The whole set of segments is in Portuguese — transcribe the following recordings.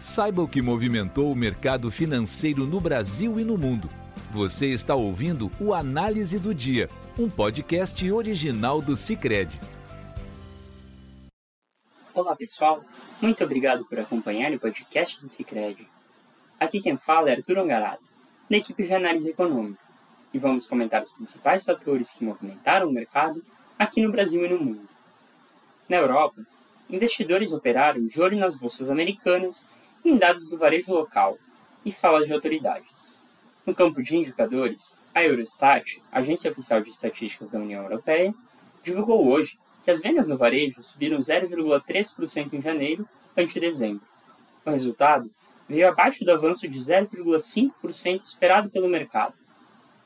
Saiba o que movimentou o mercado financeiro no Brasil e no mundo. Você está ouvindo o Análise do Dia, um podcast original do Cicred. Olá pessoal, muito obrigado por acompanhar o podcast do Cicred. Aqui quem fala é Arthur Ongarato, da equipe de análise econômica, e vamos comentar os principais fatores que movimentaram o mercado aqui no Brasil e no mundo. Na Europa, investidores operaram de olho nas bolsas americanas em dados do varejo local e falas de autoridades. No campo de indicadores, a Eurostat, agência oficial de estatísticas da União Europeia, divulgou hoje que as vendas no varejo subiram 0,3% em janeiro ante dezembro. O resultado veio abaixo do avanço de 0,5% esperado pelo mercado.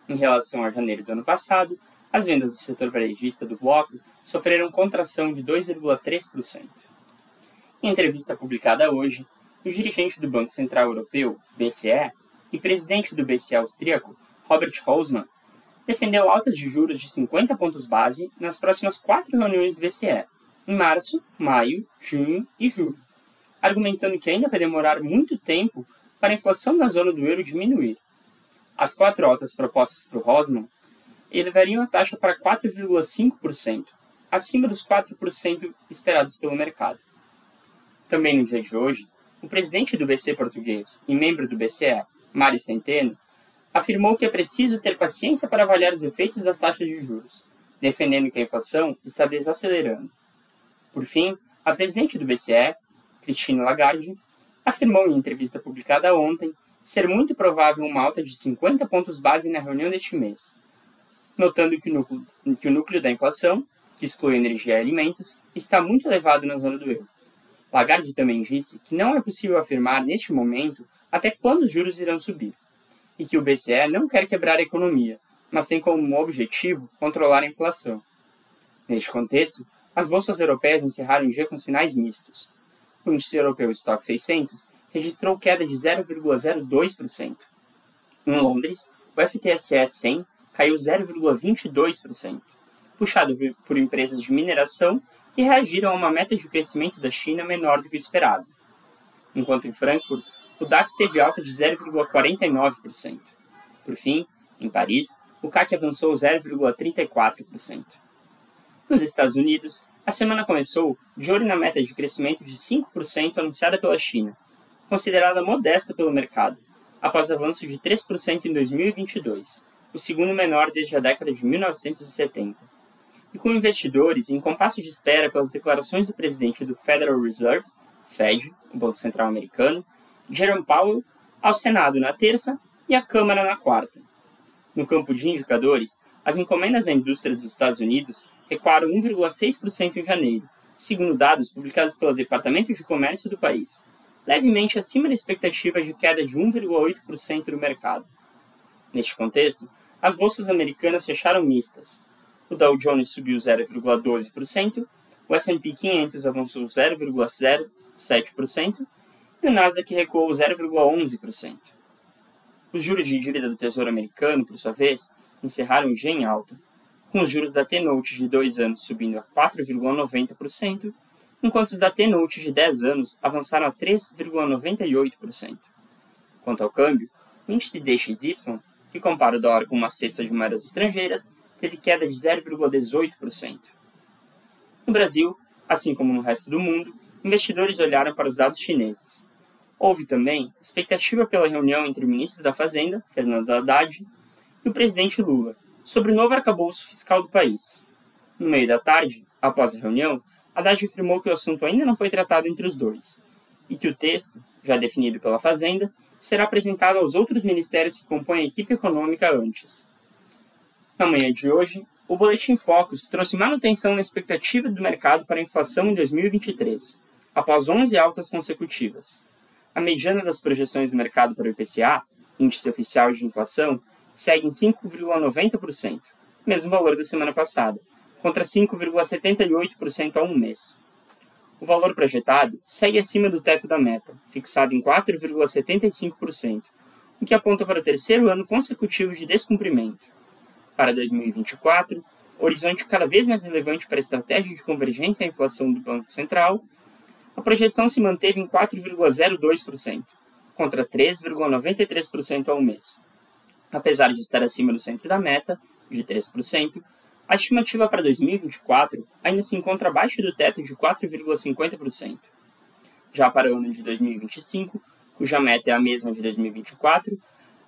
Em relação a janeiro do ano passado, as vendas do setor varejista do bloco sofreram contração de 2,3%. Em entrevista publicada hoje, o dirigente do Banco Central Europeu, BCE, e presidente do BCE austríaco, Robert Hausmann, defendeu altas de juros de 50 pontos base nas próximas quatro reuniões do BCE, em março, maio, junho e julho, argumentando que ainda vai demorar muito tempo para a inflação na zona do euro diminuir. As quatro altas propostas por Hausmann elevariam a taxa para 4,5%, acima dos 4% esperados pelo mercado. Também no dia de hoje, o presidente do BC português e membro do BCE, Mário Centeno, afirmou que é preciso ter paciência para avaliar os efeitos das taxas de juros, defendendo que a inflação está desacelerando. Por fim, a presidente do BCE, Christine Lagarde, afirmou em entrevista publicada ontem ser muito provável uma alta de 50 pontos base na reunião deste mês, notando que o núcleo, que o núcleo da inflação, que exclui energia e alimentos, está muito elevado na zona do euro. Lagarde também disse que não é possível afirmar neste momento até quando os juros irão subir, e que o BCE não quer quebrar a economia, mas tem como objetivo controlar a inflação. Neste contexto, as bolsas europeias encerraram o dia com sinais mistos. O índice europeu Stock 600 registrou queda de 0,02%. Em Londres, o FTSE 100 caiu 0,22%, puxado por empresas de mineração que reagiram a uma meta de crescimento da China menor do que o esperado. Enquanto em Frankfurt, o DAX teve alta de 0,49%. Por fim, em Paris, o CAC avançou 0,34%. Nos Estados Unidos, a semana começou de olho na meta de crescimento de 5% anunciada pela China, considerada modesta pelo mercado, após avanço de 3% em 2022, o segundo menor desde a década de 1970 e com investidores em compasso de espera pelas declarações do presidente do Federal Reserve, Fed, o Banco Central Americano, Jerome Powell, ao Senado na terça e à Câmara na quarta. No campo de indicadores, as encomendas à indústria dos Estados Unidos recuaram 1,6% em janeiro, segundo dados publicados pelo Departamento de Comércio do país, levemente acima da expectativa de queda de 1,8% do mercado. Neste contexto, as bolsas americanas fecharam mistas, o Dow Jones subiu 0,12%, o S&P 500 avançou 0,07% e o Nasdaq recuou 0,11%. Os juros de dívida do Tesouro Americano, por sua vez, encerraram em alta, com os juros da T-Note de 2 anos subindo a 4,90%, enquanto os da T-Note de 10 anos avançaram a 3,98%. Quanto ao câmbio, o índice DXY, que compara o dólar com uma cesta de moedas estrangeiras, teve queda de 0,18%. No Brasil, assim como no resto do mundo, investidores olharam para os dados chineses. Houve também expectativa pela reunião entre o ministro da Fazenda, Fernando Haddad, e o presidente Lula, sobre o novo arcabouço fiscal do país. No meio da tarde, após a reunião, Haddad afirmou que o assunto ainda não foi tratado entre os dois e que o texto, já definido pela Fazenda, será apresentado aos outros ministérios que compõem a equipe econômica antes. Na manhã de hoje, o Boletim Focus trouxe manutenção na expectativa do mercado para a inflação em 2023, após 11 altas consecutivas. A mediana das projeções do mercado para o IPCA, Índice Oficial de Inflação, segue em 5,90%, mesmo valor da semana passada, contra 5,78% há um mês. O valor projetado segue acima do teto da meta, fixado em 4,75%, o que aponta para o terceiro ano consecutivo de descumprimento para 2024, horizonte cada vez mais relevante para a estratégia de convergência à inflação do Banco Central, a projeção se manteve em 4,02%, contra 3,93% ao mês. Apesar de estar acima do centro da meta, de 3%, a estimativa para 2024 ainda se encontra abaixo do teto de 4,50%. Já para o ano de 2025, cuja meta é a mesma de 2024,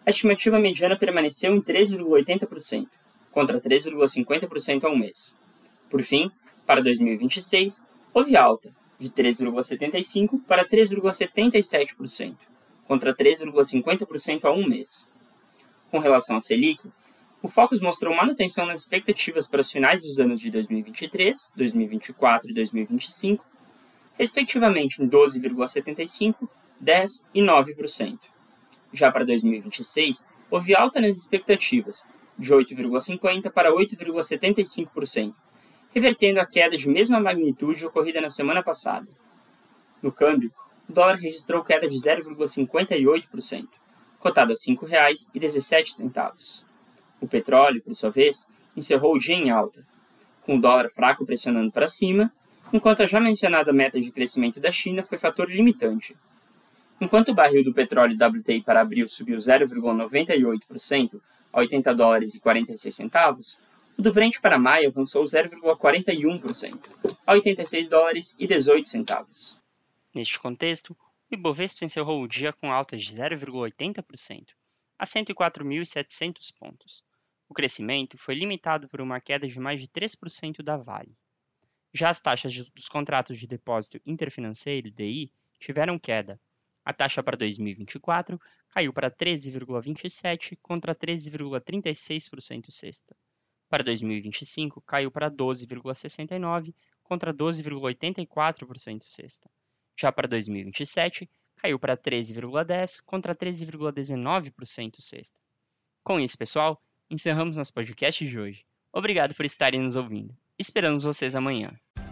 a estimativa mediana permaneceu em 3,80%, contra 3,50% ao mês. Por fim, para 2026, houve alta, de 3,75% para 3,77%, contra 3,50% a um mês. Com relação à Selic, o Focus mostrou manutenção nas expectativas para os finais dos anos de 2023, 2024 e 2025, respectivamente em 12,75%, 10% e 9%. Já para 2026, houve alta nas expectativas, de 8,50% para 8,75%, revertendo a queda de mesma magnitude ocorrida na semana passada. No câmbio, o dólar registrou queda de 0,58%, cotado a R$ 5,17. O petróleo, por sua vez, encerrou o dia em alta, com o dólar fraco pressionando para cima, enquanto a já mencionada meta de crescimento da China foi fator limitante. Enquanto o barril do petróleo WTI para abril subiu 0,98% a 80 dólares e 46 centavos, o do Brent para maio avançou 0,41% a 86 dólares e 18 centavos. Neste contexto, o Ibovespa encerrou o dia com alta de 0,80% a 104.700 pontos. O crescimento foi limitado por uma queda de mais de 3% da Vale. Já as taxas dos contratos de depósito interfinanceiro, DI, tiveram queda. A taxa para 2024 caiu para 13,27 contra 13,36% sexta. Para 2025, caiu para 12,69 contra 12,84% sexta. Já para 2027, caiu para 13,10 contra 13,19% sexta. Com isso, pessoal, encerramos nosso podcast de hoje. Obrigado por estarem nos ouvindo. Esperamos vocês amanhã.